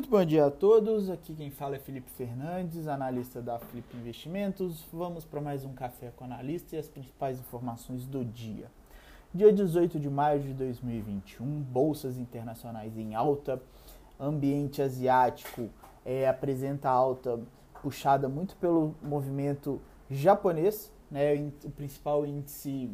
Muito bom dia a todos. Aqui quem fala é Felipe Fernandes, analista da Flip Investimentos. Vamos para mais um café com analista e as principais informações do dia. Dia 18 de maio de 2021, bolsas internacionais em alta, ambiente asiático é, apresenta alta puxada muito pelo movimento japonês, né? O principal índice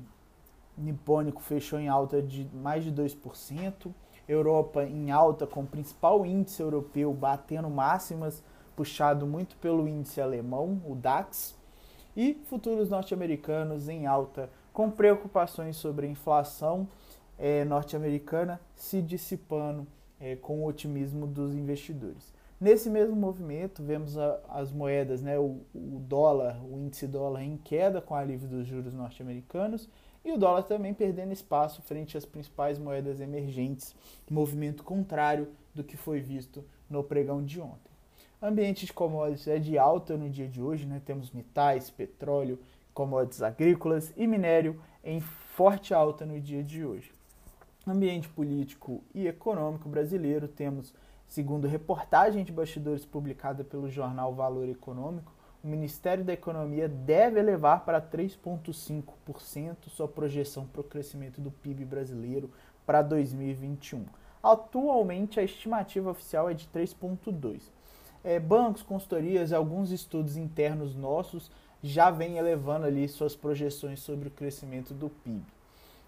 nipônico fechou em alta de mais de 2%. Europa em alta, com o principal índice europeu batendo máximas, puxado muito pelo índice alemão, o DAX, e futuros norte-americanos em alta, com preocupações sobre a inflação é, norte-americana se dissipando é, com o otimismo dos investidores. Nesse mesmo movimento, vemos a, as moedas, né, o, o, dólar, o índice dólar em queda com alívio dos juros norte-americanos e o dólar também perdendo espaço frente às principais moedas emergentes, movimento contrário do que foi visto no pregão de ontem. Ambiente de commodities é de alta no dia de hoje, né? temos metais, petróleo, commodities agrícolas e minério em forte alta no dia de hoje. Ambiente político e econômico brasileiro, temos Segundo reportagem de bastidores publicada pelo jornal Valor Econômico, o Ministério da Economia deve elevar para 3,5% sua projeção para o crescimento do PIB brasileiro para 2021. Atualmente, a estimativa oficial é de 3,2%. É, bancos, consultorias, alguns estudos internos nossos já vêm elevando ali suas projeções sobre o crescimento do PIB.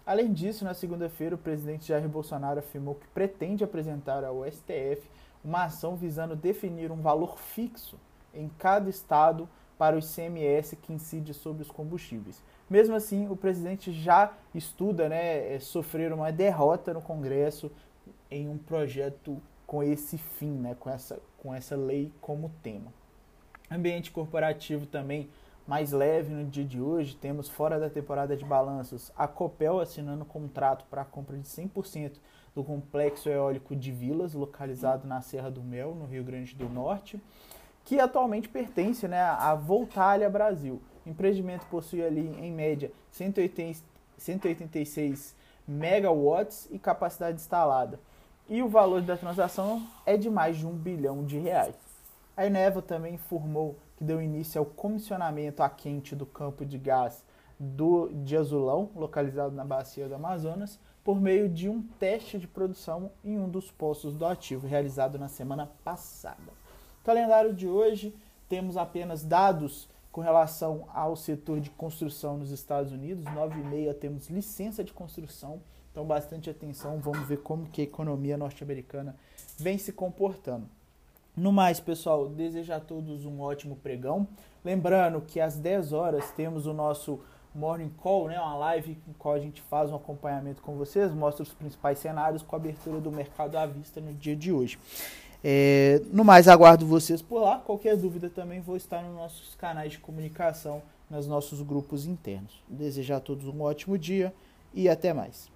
Além disso, na segunda-feira, o presidente Jair Bolsonaro afirmou que pretende apresentar ao STF uma ação visando definir um valor fixo em cada estado para o ICMS que incide sobre os combustíveis. Mesmo assim, o presidente já estuda né, é, sofrer uma derrota no Congresso em um projeto com esse fim, né, com, essa, com essa lei como tema. Ambiente corporativo também mais leve no dia de hoje, temos fora da temporada de balanços a Copel assinando contrato para a compra de 100% do complexo eólico de Vilas, localizado na Serra do Mel, no Rio Grande do Norte, que atualmente pertence né, à Voltalha Brasil. O empreendimento possui ali, em média, 180, 186 megawatts e capacidade instalada. E o valor da transação é de mais de um bilhão de reais. A Eneva também informou que deu início ao comissionamento a quente do campo de gás do, de Azulão, localizado na bacia do Amazonas, por meio de um teste de produção em um dos postos do ativo, realizado na semana passada. Calendário de hoje, temos apenas dados com relação ao setor de construção nos Estados Unidos, 9 e meia temos licença de construção, então bastante atenção, vamos ver como que a economia norte-americana vem se comportando. No mais, pessoal, desejo a todos um ótimo pregão. Lembrando que às 10 horas temos o nosso Morning Call, né, uma live em qual a gente faz um acompanhamento com vocês, mostra os principais cenários com a abertura do mercado à vista no dia de hoje. É, no mais, aguardo vocês por lá. Qualquer dúvida também vou estar nos nossos canais de comunicação, nos nossos grupos internos. Desejar a todos um ótimo dia e até mais.